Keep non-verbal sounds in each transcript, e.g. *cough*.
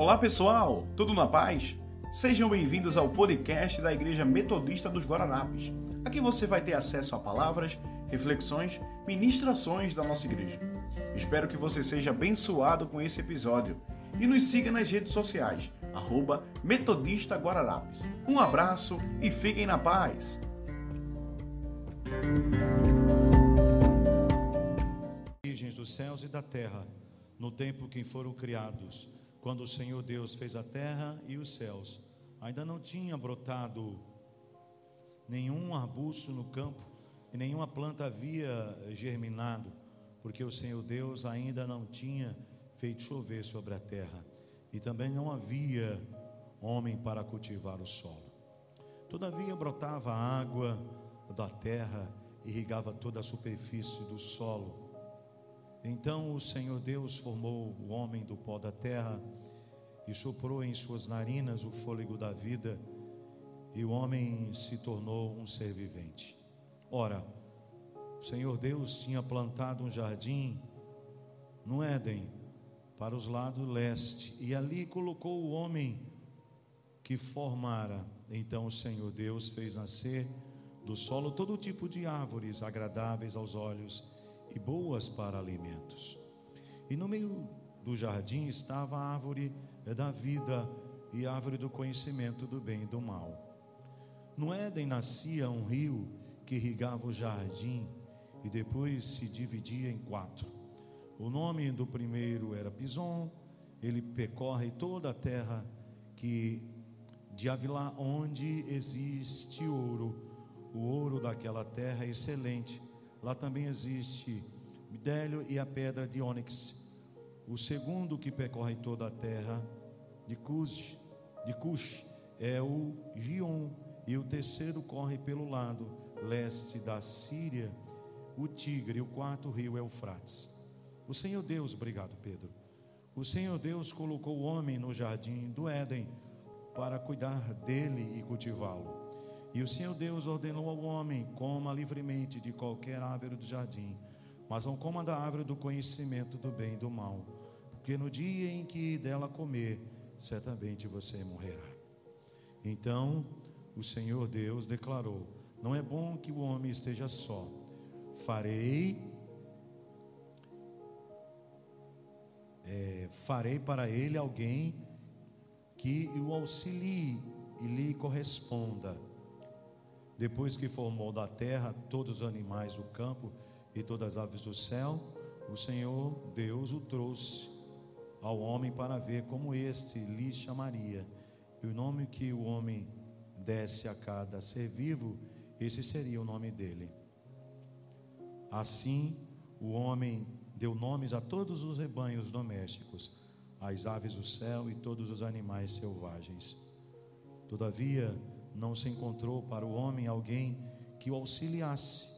Olá pessoal, tudo na paz? Sejam bem-vindos ao podcast da Igreja Metodista dos Guararapes. Aqui você vai ter acesso a palavras, reflexões, ministrações da nossa igreja. Espero que você seja abençoado com esse episódio e nos siga nas redes sociais, arroba Metodista. Um abraço e fiquem na paz! Origens dos céus e da terra, no tempo que foram criados, quando o Senhor Deus fez a terra e os céus, ainda não tinha brotado nenhum arbusto no campo e nenhuma planta havia germinado, porque o Senhor Deus ainda não tinha feito chover sobre a terra e também não havia homem para cultivar o solo. Todavia brotava água da terra, irrigava toda a superfície do solo. Então o Senhor Deus formou o homem do pó da terra e soprou em suas narinas o fôlego da vida, e o homem se tornou um ser vivente. Ora, o Senhor Deus tinha plantado um jardim no Éden, para os lados leste, e ali colocou o homem que formara. Então o Senhor Deus fez nascer do solo todo tipo de árvores agradáveis aos olhos e boas para alimentos. E no meio do jardim estava a árvore da vida e a árvore do conhecimento do bem e do mal. No Éden nascia um rio que irrigava o jardim e depois se dividia em quatro. O nome do primeiro era Pison, ele percorre toda a terra que de Avilá, onde existe ouro. O ouro daquela terra é excelente. Lá também existe bidélio e a pedra de ônix. O segundo que percorre toda a terra de Cush, de Cush é o Gion, e o terceiro corre pelo lado leste da Síria, o Tigre, o quarto rio é o Frates. O Senhor Deus, obrigado Pedro. O Senhor Deus colocou o homem no jardim do Éden para cuidar dele e cultivá-lo. E o Senhor Deus ordenou ao homem: coma livremente de qualquer árvore do jardim, mas não coma da árvore do conhecimento do bem e do mal, porque no dia em que dela comer, certamente você morrerá. Então o Senhor Deus declarou: Não é bom que o homem esteja só. Farei, é, farei para ele alguém que o auxilie e lhe corresponda. Depois que formou da terra todos os animais do campo e todas as aves do céu, o Senhor Deus o trouxe ao homem para ver como este lhe chamaria. E o nome que o homem desse a cada ser vivo, esse seria o nome dele. Assim, o homem deu nomes a todos os rebanhos domésticos, às aves do céu e todos os animais selvagens. Todavia, não se encontrou para o homem alguém que o auxiliasse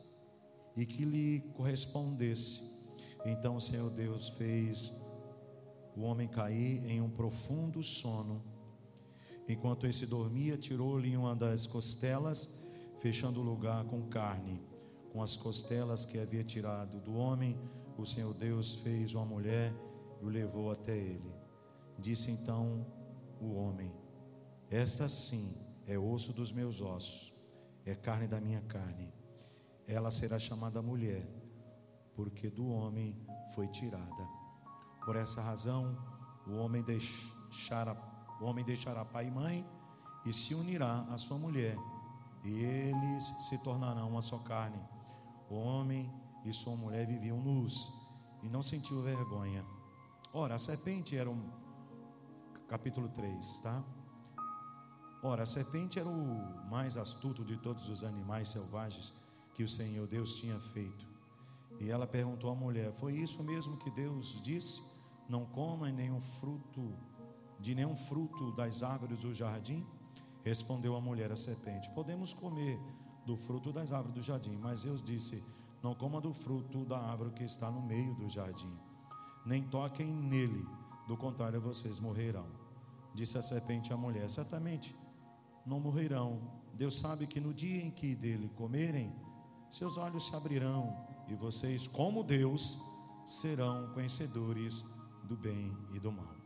e que lhe correspondesse. Então o Senhor Deus fez o homem cair em um profundo sono. Enquanto esse dormia, tirou-lhe uma das costelas, fechando o lugar com carne. Com as costelas que havia tirado do homem, o Senhor Deus fez uma mulher e o levou até ele. Disse então o homem: Esta sim é osso dos meus ossos, é carne da minha carne. Ela será chamada mulher, porque do homem foi tirada. Por essa razão, o homem deixará, o homem deixará pai e mãe e se unirá à sua mulher, e eles se tornarão uma só carne. O homem e sua mulher viviam nus e não sentiu vergonha. Ora, a serpente era um capítulo 3, tá? Ora, a serpente era o mais astuto de todos os animais selvagens que o Senhor Deus tinha feito. E ela perguntou à mulher: Foi isso mesmo que Deus disse? Não coma nenhum fruto, de nenhum fruto das árvores do jardim? Respondeu a mulher à serpente: Podemos comer do fruto das árvores do jardim, mas Deus disse: Não coma do fruto da árvore que está no meio do jardim, nem toquem nele, do contrário vocês morrerão. Disse a serpente à mulher: Certamente não morrerão. Deus sabe que no dia em que dele comerem, seus olhos se abrirão e vocês, como Deus, serão conhecedores do bem e do mal.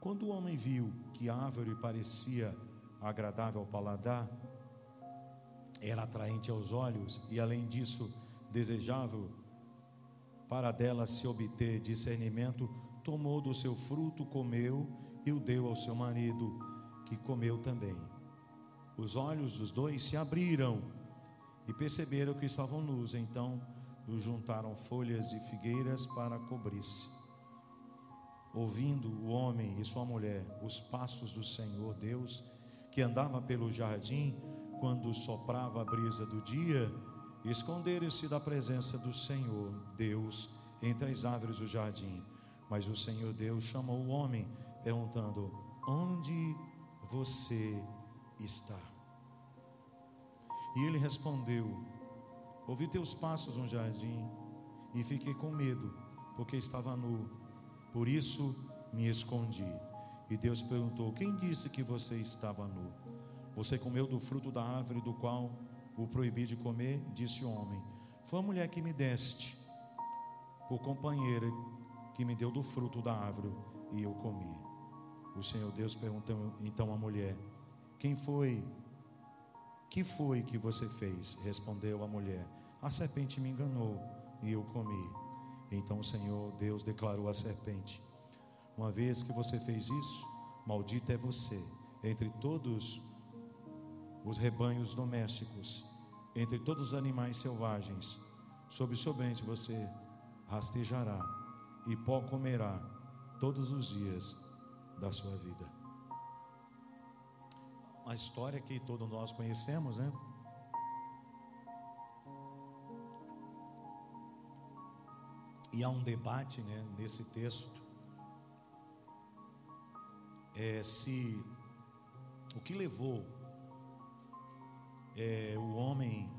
Quando o homem viu que a árvore parecia agradável ao paladar, era atraente aos olhos e, além disso, desejável para dela se obter discernimento, tomou do seu fruto, comeu e o deu ao seu marido, que comeu também. Os olhos dos dois se abriram e perceberam que estavam nus, então os juntaram folhas de figueiras para cobrir-se. Ouvindo o homem e sua mulher os passos do Senhor Deus, que andava pelo jardim, quando soprava a brisa do dia, esconderam-se da presença do Senhor Deus entre as árvores do jardim. Mas o Senhor Deus chamou o homem, perguntando: Onde você está? E ele respondeu: Ouvi teus passos no jardim e fiquei com medo, porque estava nu. Por isso me escondi. E Deus perguntou: Quem disse que você estava nu? Você comeu do fruto da árvore do qual o proibi de comer? Disse o homem: Foi a mulher que me deste, por companheira, que me deu do fruto da árvore e eu comi. O Senhor Deus perguntou então à mulher: Quem foi? Que foi que você fez? Respondeu a mulher: A serpente me enganou e eu comi. Então o Senhor Deus declarou à serpente: Uma vez que você fez isso, maldita é você entre todos os rebanhos domésticos, entre todos os animais selvagens. Sobre seu ventre você rastejará e pó comerá todos os dias da sua vida. Uma história que todos nós conhecemos, né? E há um debate né, nesse texto é, se o que levou é, o homem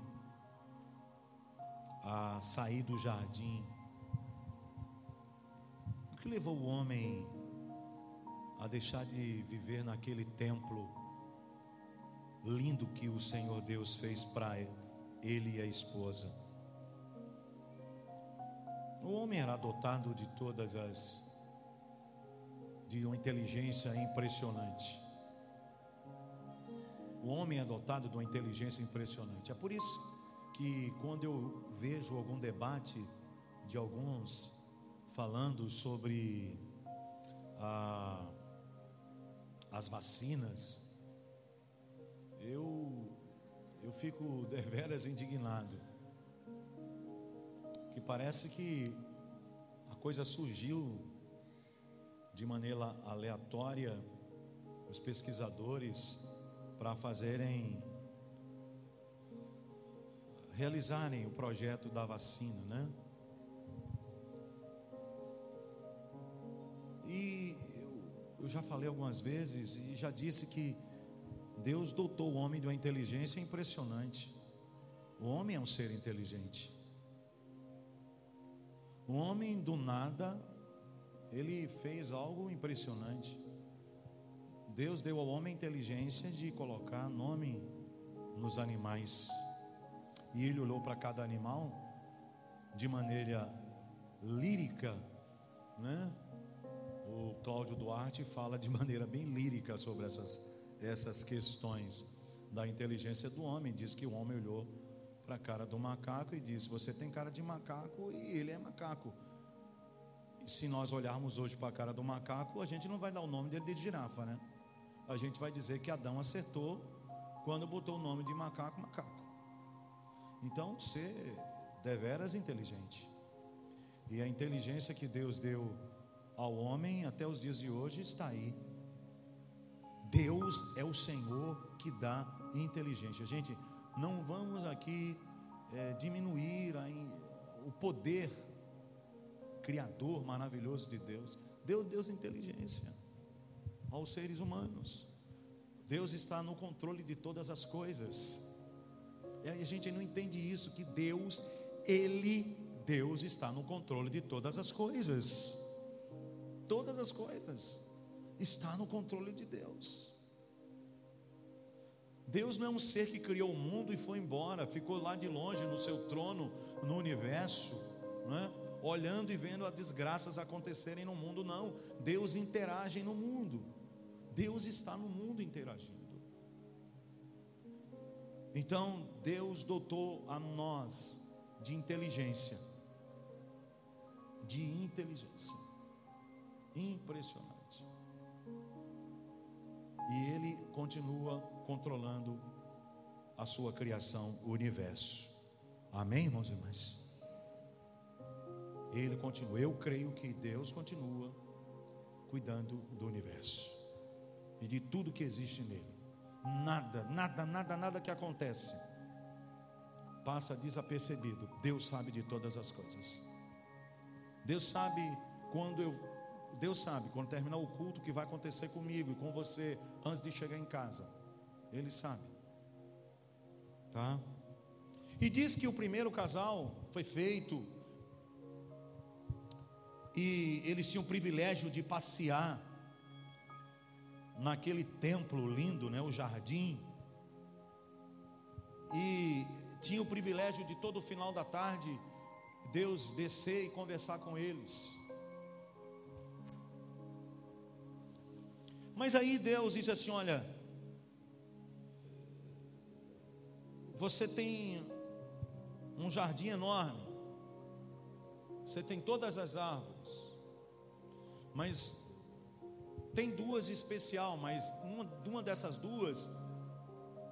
a sair do jardim, o que levou o homem a deixar de viver naquele templo lindo que o Senhor Deus fez para ele e a esposa. O homem era dotado de todas as de uma inteligência impressionante. O homem é dotado de uma inteligência impressionante. É por isso que quando eu vejo algum debate de alguns falando sobre a, as vacinas, eu eu fico deveras indignado. Que parece que a coisa surgiu de maneira aleatória, os pesquisadores para fazerem realizarem o projeto da vacina, né? E eu, eu já falei algumas vezes e já disse que Deus dotou o homem de uma inteligência impressionante. O homem é um ser inteligente. O homem do nada, ele fez algo impressionante. Deus deu ao homem inteligência de colocar nome nos animais. E ele olhou para cada animal de maneira lírica, né? O Cláudio Duarte fala de maneira bem lírica sobre essas, essas questões da inteligência do homem. Diz que o homem olhou para a cara do macaco e disse: Você tem cara de macaco e ele é macaco. E se nós olharmos hoje para a cara do macaco, a gente não vai dar o nome dele de girafa, né? a gente vai dizer que Adão acertou quando botou o nome de macaco, macaco. Então, ser deveras inteligente. E a inteligência que Deus deu ao homem até os dias de hoje está aí. Deus é o Senhor que dá inteligência. Gente, não vamos aqui é, diminuir a, o poder criador maravilhoso de Deus. Deus deu inteligência aos seres humanos. Deus está no controle de todas as coisas. E a gente não entende isso que Deus, ele, Deus está no controle de todas as coisas. Todas as coisas está no controle de Deus. Deus não é um ser que criou o mundo e foi embora, ficou lá de longe no seu trono no universo, é? olhando e vendo as desgraças acontecerem no mundo, não. Deus interage no mundo. Deus está no mundo interagindo. Então, Deus dotou a nós de inteligência. De inteligência. Impressionante. E Ele continua controlando a sua criação, o universo. Amém, irmãos e irmãs? Ele continua. Eu creio que Deus continua cuidando do universo e de tudo que existe nele. Nada, nada, nada, nada que acontece passa desapercebido. Deus sabe de todas as coisas. Deus sabe quando eu Deus sabe quando terminar o culto o que vai acontecer comigo e com você antes de chegar em casa. Ele sabe. Tá? E diz que o primeiro casal foi feito e eles tinham o privilégio de passear naquele templo lindo, né, o jardim. E tinha o privilégio de todo final da tarde Deus descer e conversar com eles. Mas aí Deus disse assim: Olha, você tem um jardim enorme, você tem todas as árvores, mas tem duas especial, mas uma, uma dessas duas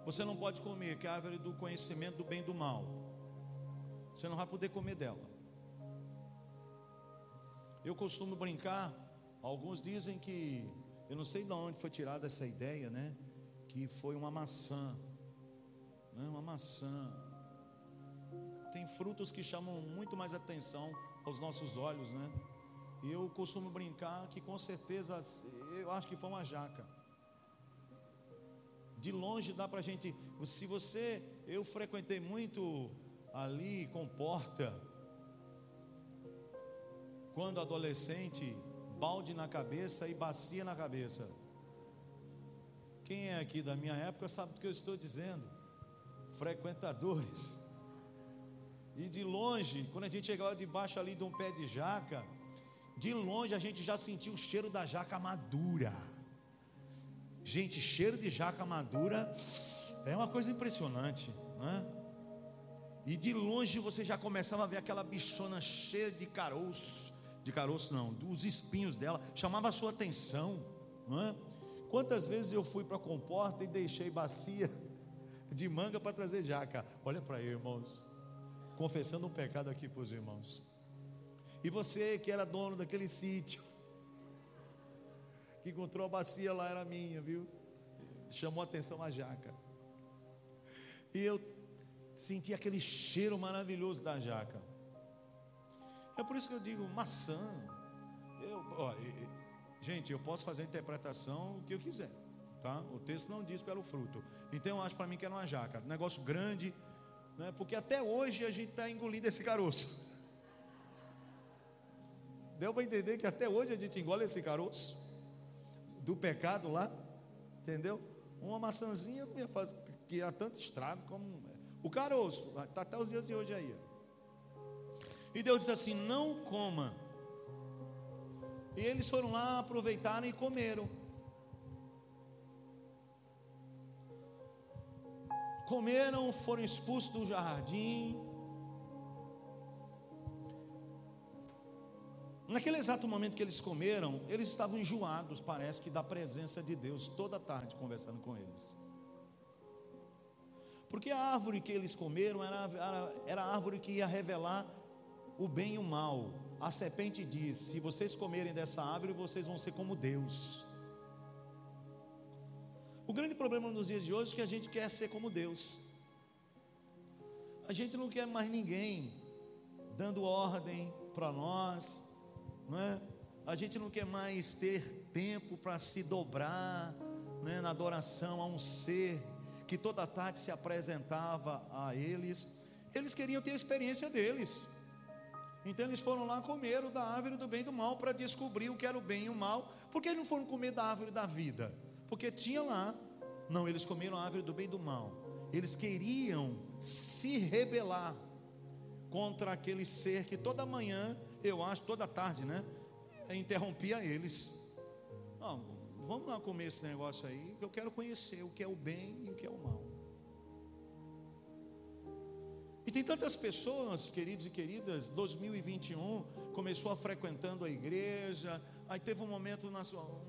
você não pode comer, que é a árvore do conhecimento do bem e do mal. Você não vai poder comer dela. Eu costumo brincar, alguns dizem que, eu não sei de onde foi tirada essa ideia, né? Que foi uma maçã, né? uma maçã. Tem frutos que chamam muito mais atenção aos nossos olhos, né? E eu costumo brincar que com certeza, eu acho que foi uma jaca. De longe dá para a gente, se você, eu frequentei muito ali com porta, quando adolescente, balde na cabeça e bacia na cabeça. Quem é aqui da minha época sabe do que eu estou dizendo. Frequentadores. E de longe, quando a gente chegava debaixo ali de um pé de jaca, de longe a gente já sentia o cheiro da jaca madura. Gente, cheiro de jaca madura é uma coisa impressionante, né? E de longe você já começava a ver aquela bichona cheia de caroço, de caroço não, dos espinhos dela, chamava a sua atenção, é? Quantas vezes eu fui para a comporta e deixei bacia *laughs* de manga para trazer jaca? Olha para aí, irmãos, confessando um pecado aqui para os irmãos. E você que era dono daquele sítio, que encontrou a bacia lá, era minha, viu? Chamou a atenção a jaca. E eu senti aquele cheiro maravilhoso da jaca. É por isso que eu digo maçã. Eu, ó, gente, eu posso fazer a interpretação que eu quiser, tá? O texto não diz que era o fruto. Então eu acho para mim que era uma jaca, negócio grande, né? Porque até hoje a gente está engolindo esse caroço. Deu para entender que até hoje a gente engole esse caroço do pecado lá, entendeu? Uma maçãzinha não ia fazer, que era tanto estrago como o caroço, está até os dias de hoje aí. E Deus disse assim: não coma. E eles foram lá, aproveitaram e comeram. Comeram, foram expulsos do jardim. Naquele exato momento que eles comeram, eles estavam enjoados, parece que da presença de Deus, toda tarde conversando com eles. Porque a árvore que eles comeram era, era, era a árvore que ia revelar o bem e o mal. A serpente diz: se vocês comerem dessa árvore, vocês vão ser como Deus. O grande problema nos dias de hoje é que a gente quer ser como Deus. A gente não quer mais ninguém dando ordem para nós, não é? A gente não quer mais ter tempo para se dobrar né, na adoração a um ser que toda tarde se apresentava a eles. Eles queriam ter a experiência deles. Então eles foram lá comer da árvore do bem e do mal para descobrir o que era o bem e o mal. Por que eles não foram comer da árvore da vida? Porque tinha lá. Não, eles comeram a árvore do bem e do mal. Eles queriam se rebelar contra aquele ser que toda manhã eu acho, toda tarde, né? Interrompia eles. Não, vamos lá comer esse negócio aí, que eu quero conhecer o que é o bem e o que é o mal. E tem tantas pessoas, queridos e queridas, 2021 começou a frequentando a igreja, aí teve um momento,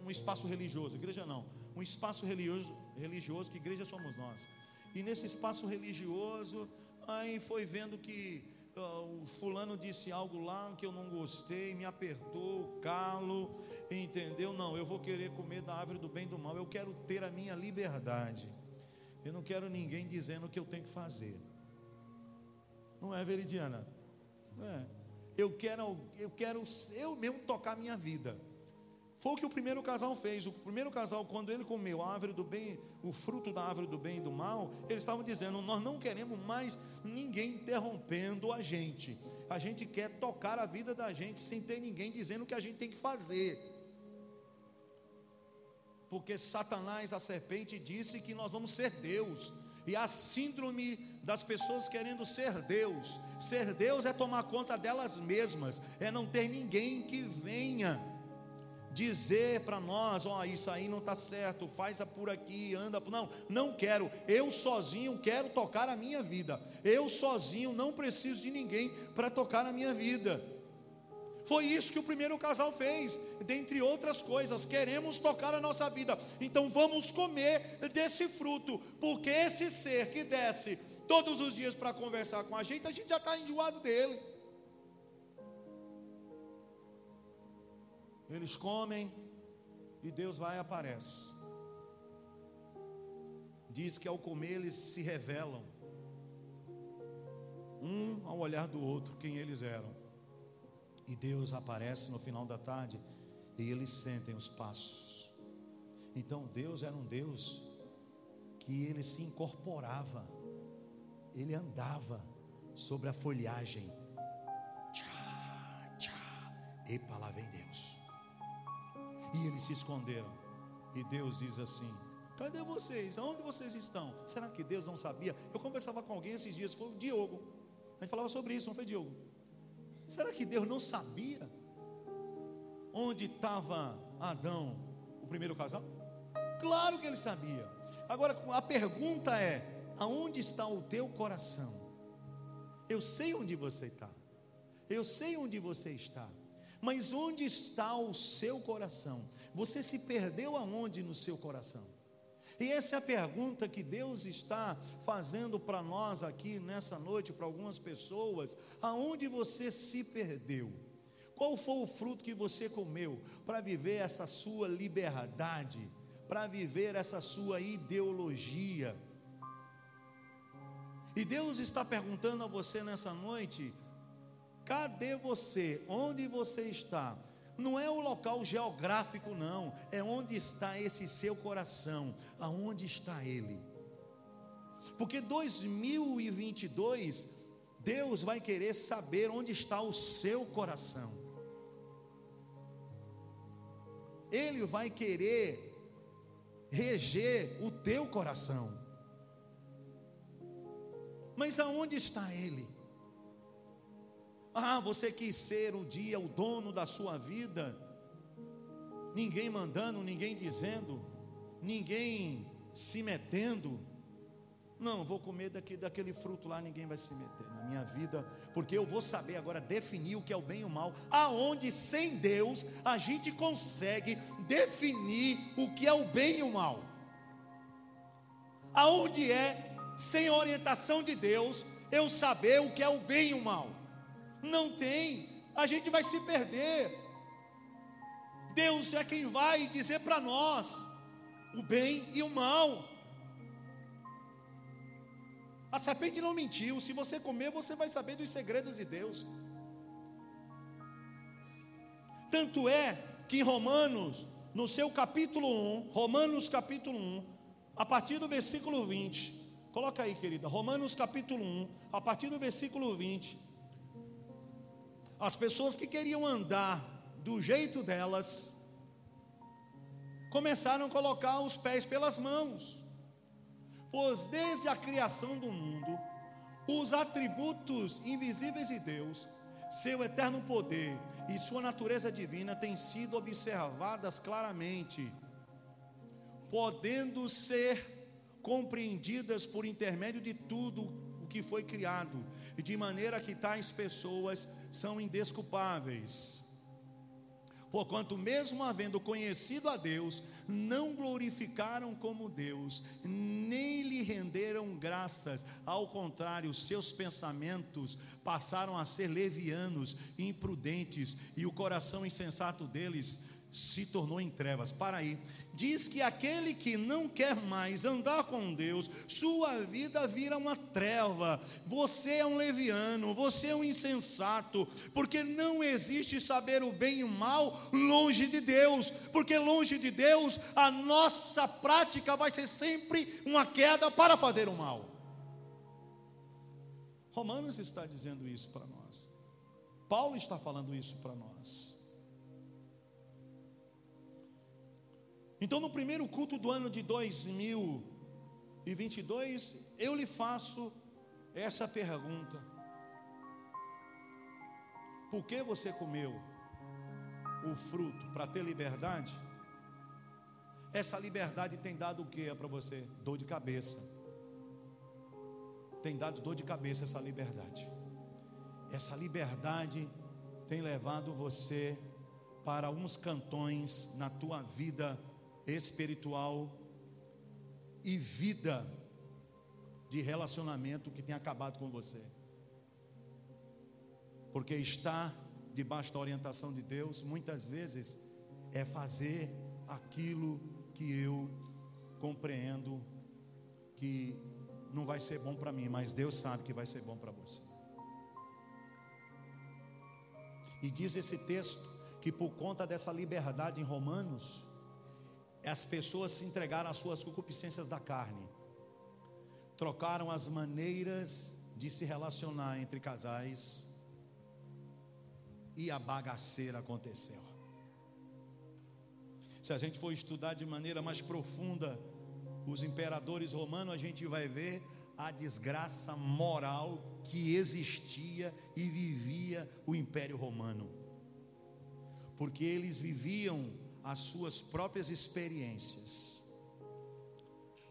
um espaço religioso, igreja não, um espaço religioso, religioso, que igreja somos nós. E nesse espaço religioso, aí foi vendo que uh, o fulano disse algo lá que eu não gostei, me apertou o calo, entendeu? Não, eu vou querer comer da árvore do bem e do mal, eu quero ter a minha liberdade. Eu não quero ninguém dizendo o que eu tenho que fazer. Não é veridiana? Não é. Eu quero, eu quero eu mesmo tocar minha vida. Foi o que o primeiro casal fez. O primeiro casal, quando ele comeu a árvore do bem, o fruto da árvore do bem e do mal, eles estavam dizendo: Nós não queremos mais ninguém interrompendo a gente. A gente quer tocar a vida da gente sem ter ninguém dizendo o que a gente tem que fazer. Porque Satanás, a serpente, disse que nós vamos ser Deus. E a síndrome das pessoas querendo ser Deus. Ser Deus é tomar conta delas mesmas, é não ter ninguém que venha dizer para nós: ó, oh, isso aí não está certo, faz por aqui, anda por. Não, não quero. Eu sozinho quero tocar a minha vida. Eu sozinho não preciso de ninguém para tocar a minha vida. Foi isso que o primeiro casal fez, dentre outras coisas. Queremos tocar a nossa vida, então vamos comer desse fruto, porque esse ser que desce todos os dias para conversar com a gente, a gente já está enjoado dele. Eles comem e Deus vai e aparece. Diz que ao comer eles se revelam, um ao olhar do outro, quem eles eram. E Deus aparece no final da tarde e eles sentem os passos. Então Deus era um Deus que ele se incorporava, ele andava sobre a folhagem. Tchá, tchá, epa, lá vem Deus. E eles se esconderam. E Deus diz assim: Cadê vocês? Aonde vocês estão? Será que Deus não sabia? Eu conversava com alguém esses dias, foi o Diogo. A gente falava sobre isso, não foi Diogo? Será que Deus não sabia onde estava Adão, o primeiro casal? Claro que ele sabia. Agora a pergunta é: aonde está o teu coração? Eu sei onde você está. Eu sei onde você está. Mas onde está o seu coração? Você se perdeu aonde no seu coração? E essa é a pergunta que Deus está fazendo para nós aqui nessa noite, para algumas pessoas: aonde você se perdeu? Qual foi o fruto que você comeu para viver essa sua liberdade, para viver essa sua ideologia? E Deus está perguntando a você nessa noite: cadê você? Onde você está? Não é o local geográfico, não. É onde está esse seu coração. Aonde está ele? Porque 2022, Deus vai querer saber onde está o seu coração. Ele vai querer reger o teu coração. Mas aonde está ele? Ah, você quis ser um dia o dono da sua vida, ninguém mandando, ninguém dizendo, ninguém se metendo. Não, vou comer daqui, daquele fruto lá, ninguém vai se meter na minha vida, porque eu vou saber agora definir o que é o bem e o mal, aonde sem Deus a gente consegue definir o que é o bem e o mal. Aonde é, sem orientação de Deus, eu saber o que é o bem e o mal. Não tem, a gente vai se perder. Deus é quem vai dizer para nós o bem e o mal. A serpente não mentiu, se você comer, você vai saber dos segredos de Deus. Tanto é que em Romanos, no seu capítulo 1, Romanos capítulo 1, a partir do versículo 20, coloca aí, querida, Romanos capítulo 1, a partir do versículo 20, as pessoas que queriam andar do jeito delas, começaram a colocar os pés pelas mãos, pois desde a criação do mundo, os atributos invisíveis de Deus, seu eterno poder e sua natureza divina têm sido observadas claramente, podendo ser compreendidas por intermédio de tudo o que foi criado, de maneira que tais pessoas são indesculpáveis. Porquanto, mesmo havendo conhecido a Deus, não glorificaram como Deus, nem lhe renderam graças. Ao contrário, seus pensamentos passaram a ser levianos, imprudentes, e o coração insensato deles se tornou em trevas. Para aí. Diz que aquele que não quer mais andar com Deus, sua vida vira uma treva. Você é um leviano, você é um insensato, porque não existe saber o bem e o mal longe de Deus, porque longe de Deus a nossa prática vai ser sempre uma queda para fazer o mal. Romanos está dizendo isso para nós. Paulo está falando isso para nós. Então, no primeiro culto do ano de 2022, eu lhe faço essa pergunta: Por que você comeu o fruto para ter liberdade? Essa liberdade tem dado o que para você? Dor de cabeça. Tem dado dor de cabeça essa liberdade. Essa liberdade tem levado você para uns cantões na tua vida espiritual e vida de relacionamento que tem acabado com você. Porque estar debaixo da orientação de Deus, muitas vezes, é fazer aquilo que eu compreendo que não vai ser bom para mim, mas Deus sabe que vai ser bom para você. E diz esse texto que por conta dessa liberdade em Romanos, as pessoas se entregaram às suas concupiscências da carne, trocaram as maneiras de se relacionar entre casais, e a bagaceira aconteceu. Se a gente for estudar de maneira mais profunda os imperadores romanos, a gente vai ver a desgraça moral que existia e vivia o Império Romano, porque eles viviam as suas próprias experiências.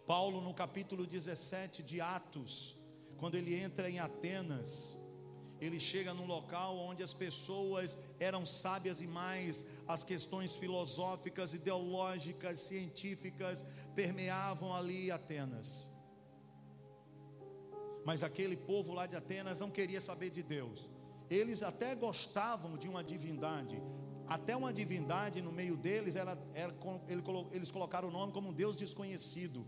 Paulo, no capítulo 17 de Atos, quando ele entra em Atenas, ele chega num local onde as pessoas eram sábias demais, as questões filosóficas, ideológicas, científicas permeavam ali Atenas. Mas aquele povo lá de Atenas não queria saber de Deus. Eles até gostavam de uma divindade, até uma divindade no meio deles, era, era, eles colocaram o nome como um Deus desconhecido.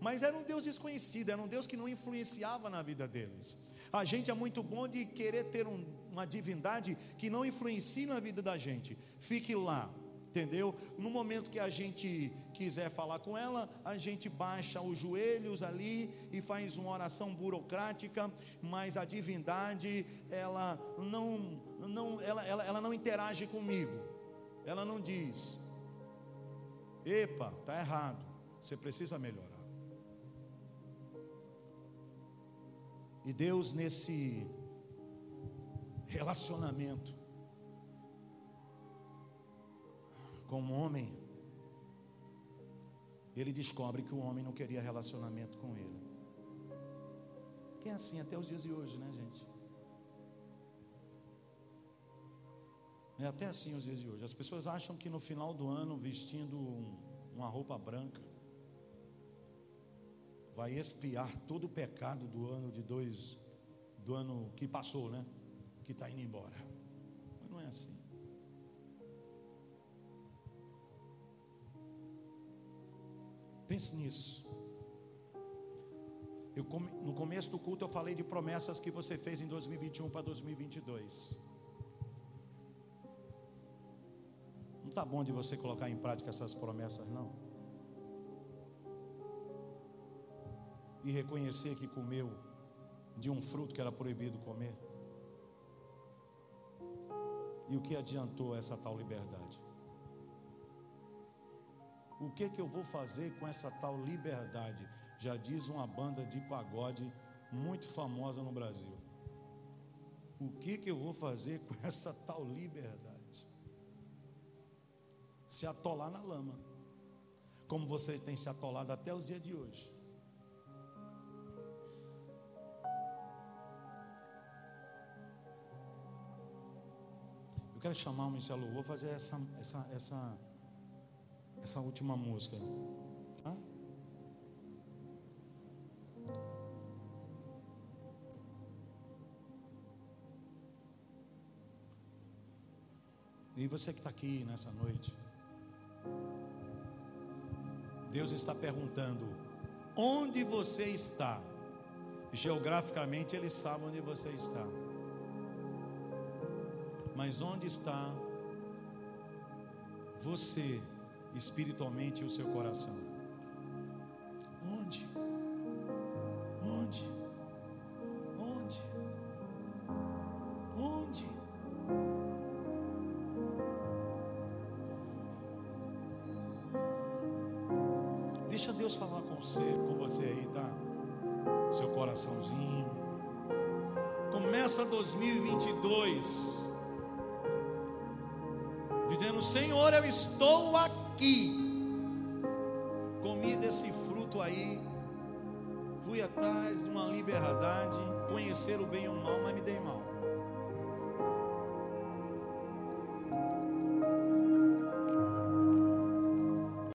Mas era um Deus desconhecido, era um Deus que não influenciava na vida deles. A gente é muito bom de querer ter um, uma divindade que não influencie na vida da gente. Fique lá, entendeu? No momento que a gente quiser falar com ela, a gente baixa os joelhos ali e faz uma oração burocrática, mas a divindade, ela não, não, ela, ela, ela não interage comigo, ela não diz, epa, está errado, você precisa melhorar. E Deus, nesse relacionamento, com o homem, ele descobre que o homem não queria relacionamento com ele. Que é assim até os dias de hoje, né, gente? É até assim os dias de hoje. As pessoas acham que no final do ano, vestindo um, uma roupa branca, vai expiar todo o pecado do ano de dois, do ano que passou, né? Que está indo embora. Mas não é assim. Pense nisso. Eu, no começo do culto eu falei de promessas que você fez em 2021 para 2022. Não está bom de você colocar em prática essas promessas, não. E reconhecer que comeu de um fruto que era proibido comer. E o que adiantou essa tal liberdade? O que que eu vou fazer com essa tal liberdade? Já diz uma banda de pagode muito famosa no Brasil. O que, que eu vou fazer com *laughs* essa tal liberdade? Se atolar na lama, como vocês têm se atolado até os dias de hoje. Eu quero chamar o Michel vou fazer essa, essa, essa, essa última música. Tá? E você que está aqui nessa noite, Deus está perguntando: onde você está? Geograficamente Ele sabe onde você está, mas onde está você espiritualmente o seu coração? Onde? Onde? Onde? Onde? Deixa Deus falar com você, com você aí, tá? Seu coraçãozinho. Começa 2022 dizendo: Senhor, eu estou aqui. Comi